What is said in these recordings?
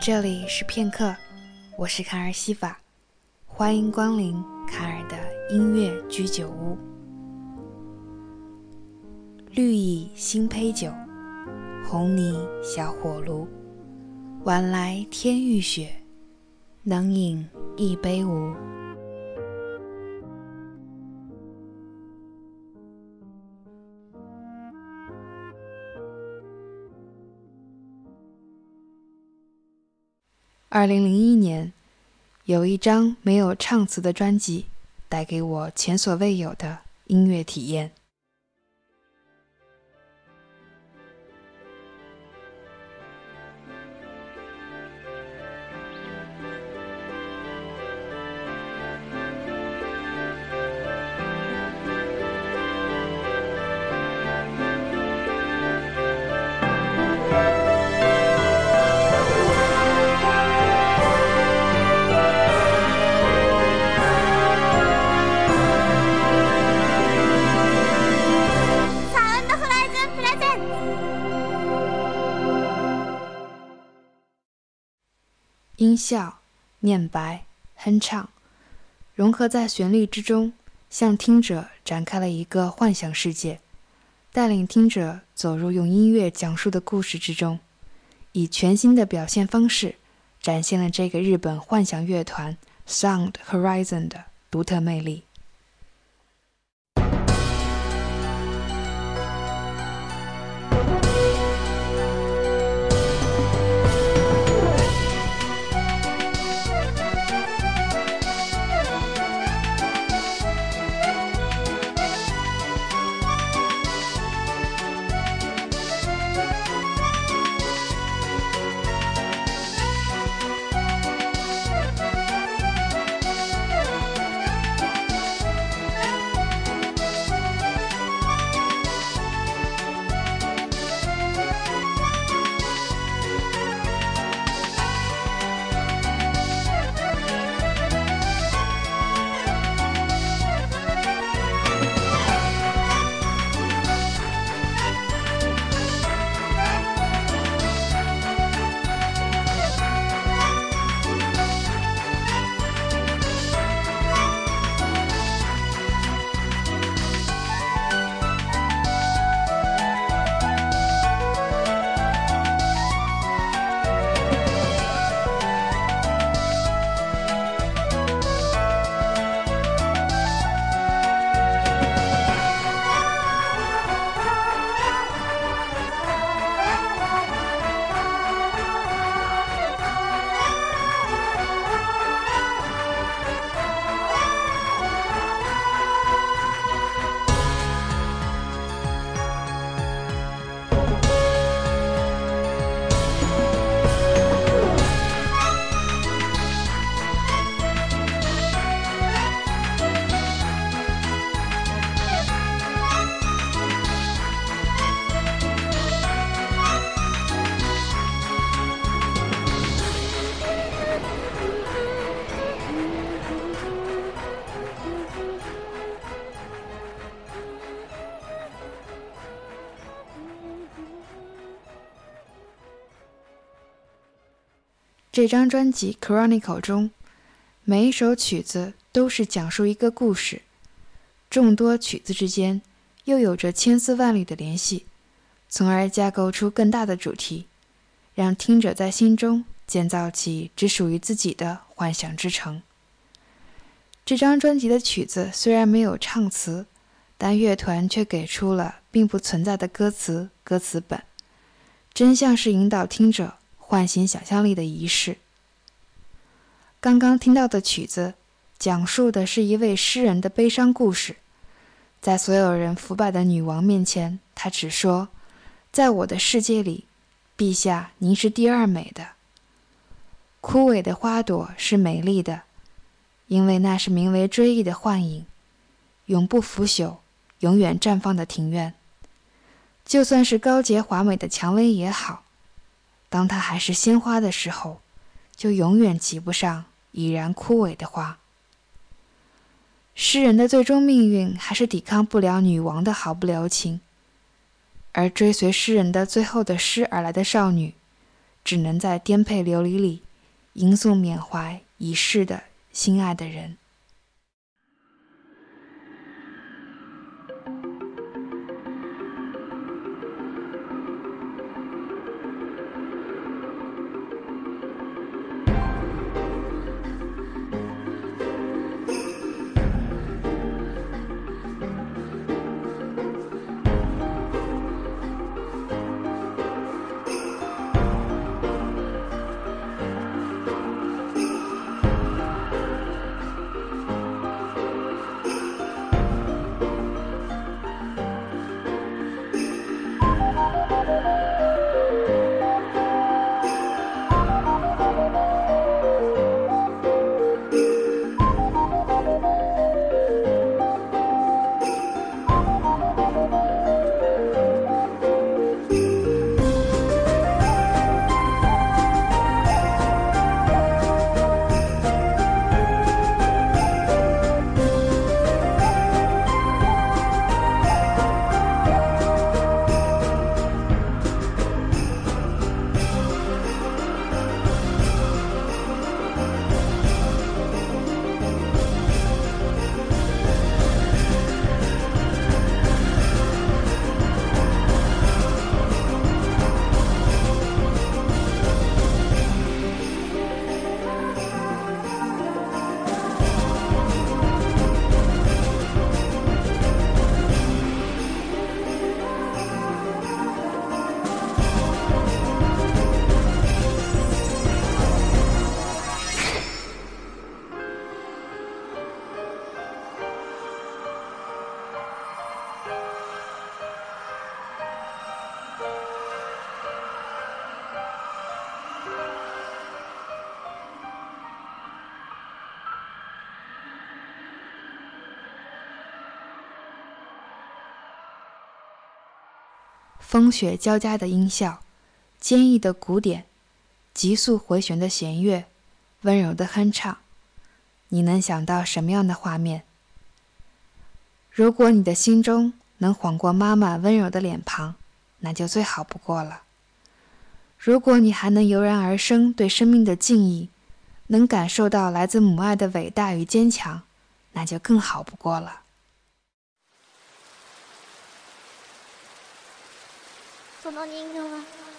这里是片刻，我是卡尔西法，欢迎光临卡尔的音乐居酒屋。绿蚁新醅酒，红泥小火炉，晚来天欲雪，能饮一杯无？二零零一年，有一张没有唱词的专辑，带给我前所未有的音乐体验。音效、念白、哼唱，融合在旋律之中，向听者展开了一个幻想世界，带领听者走入用音乐讲述的故事之中，以全新的表现方式，展现了这个日本幻想乐团 Sound Horizon 的独特魅力。这张专辑《Chronicle》中，每一首曲子都是讲述一个故事，众多曲子之间又有着千丝万缕的联系，从而架构出更大的主题，让听者在心中建造起只属于自己的幻想之城。这张专辑的曲子虽然没有唱词，但乐团却给出了并不存在的歌词歌词本，真相是引导听者。唤醒想象力的仪式。刚刚听到的曲子，讲述的是一位诗人的悲伤故事。在所有人腐败的女王面前，他只说：“在我的世界里，陛下您是第二美的。枯萎的花朵是美丽的，因为那是名为追忆的幻影，永不腐朽，永远绽放的庭院。就算是高洁华美的蔷薇也好。”当它还是鲜花的时候，就永远及不上已然枯萎的花。诗人的最终命运还是抵抗不了女王的毫不留情，而追随诗人的最后的诗而来的少女，只能在颠沛流离里吟诵缅怀已逝的心爱的人。风雪交加的音效，坚毅的鼓点，急速回旋的弦乐，温柔的哼唱，你能想到什么样的画面？如果你的心中能晃过妈妈温柔的脸庞，那就最好不过了。如果你还能油然而生对生命的敬意，能感受到来自母爱的伟大与坚强，那就更好不过了。その人形は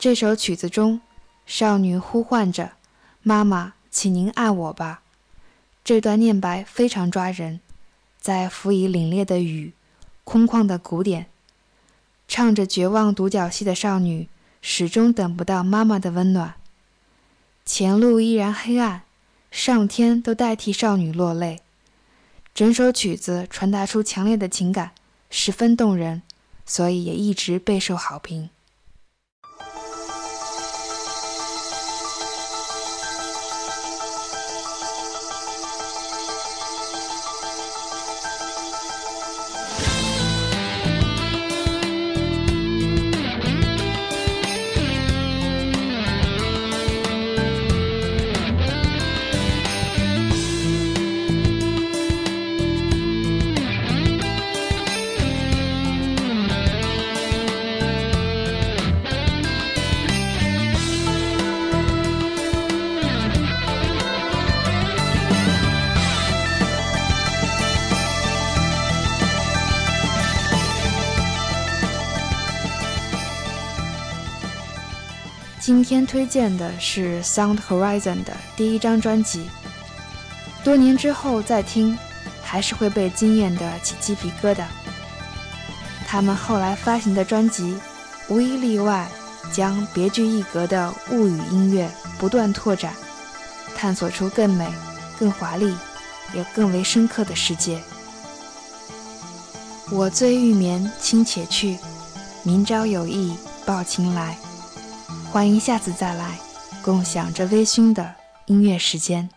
这首曲子中，少女呼唤着：“妈妈，请您爱我吧。”这段念白非常抓人，在辅以凛冽的雨、空旷的鼓点，唱着绝望独角戏的少女，始终等不到妈妈的温暖。前路依然黑暗，上天都代替少女落泪。整首曲子传达出强烈的情感，十分动人，所以也一直备受好评。今天推荐的是 Sound Horizon 的第一张专辑。多年之后再听，还是会被惊艳的起鸡皮疙瘩。他们后来发行的专辑，无一例外，将别具一格的物语音乐不断拓展，探索出更美、更华丽，也更为深刻的世界。我醉欲眠，卿且去；明朝有意抱琴来。欢迎下次再来，共享这微醺的音乐时间。